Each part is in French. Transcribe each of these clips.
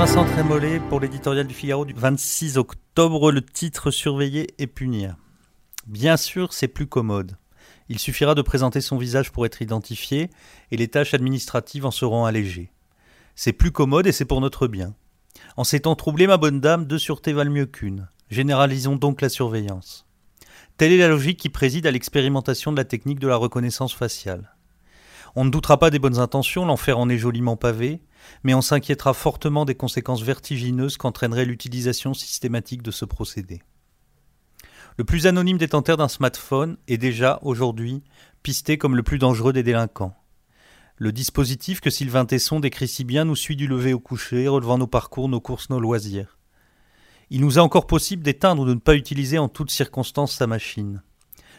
Vincent Trémollet pour l'éditorial du Figaro du 26 octobre. Le titre Surveiller et punir. Bien sûr, c'est plus commode. Il suffira de présenter son visage pour être identifié et les tâches administratives en seront allégées. C'est plus commode et c'est pour notre bien. En ces temps troublés, ma bonne dame, deux sûretés valent mieux qu'une. Généralisons donc la surveillance. Telle est la logique qui préside à l'expérimentation de la technique de la reconnaissance faciale. On ne doutera pas des bonnes intentions, l'enfer en est joliment pavé, mais on s'inquiétera fortement des conséquences vertigineuses qu'entraînerait l'utilisation systématique de ce procédé. Le plus anonyme détenteur d'un smartphone est déjà, aujourd'hui, pisté comme le plus dangereux des délinquants. Le dispositif que Sylvain Tesson décrit si bien nous suit du lever au coucher, relevant nos parcours, nos courses, nos loisirs. Il nous est encore possible d'éteindre ou de ne pas utiliser en toutes circonstances sa machine.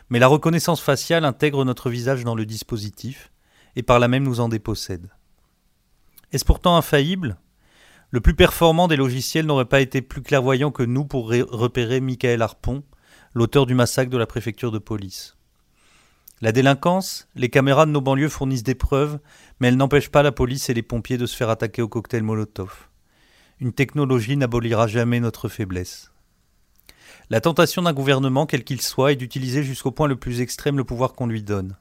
Mais la reconnaissance faciale intègre notre visage dans le dispositif, et par là même nous en dépossède. Est-ce pourtant infaillible? Le plus performant des logiciels n'aurait pas été plus clairvoyant que nous pour repérer Michael Harpon, l'auteur du massacre de la préfecture de police. La délinquance, les caméras de nos banlieues fournissent des preuves, mais elles n'empêchent pas la police et les pompiers de se faire attaquer au cocktail Molotov. Une technologie n'abolira jamais notre faiblesse. La tentation d'un gouvernement, quel qu'il soit, est d'utiliser jusqu'au point le plus extrême le pouvoir qu'on lui donne.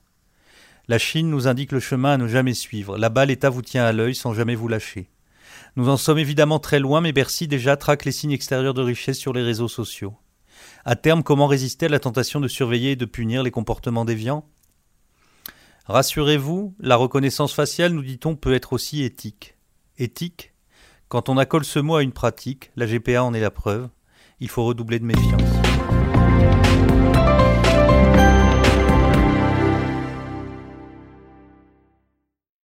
La Chine nous indique le chemin à ne jamais suivre. Là-bas, l'État vous tient à l'œil sans jamais vous lâcher. Nous en sommes évidemment très loin, mais Bercy déjà traque les signes extérieurs de richesse sur les réseaux sociaux. À terme, comment résister à la tentation de surveiller et de punir les comportements déviants? Rassurez-vous, la reconnaissance faciale, nous dit-on, peut être aussi éthique. Éthique? Quand on accole ce mot à une pratique, la GPA en est la preuve, il faut redoubler de méfiance.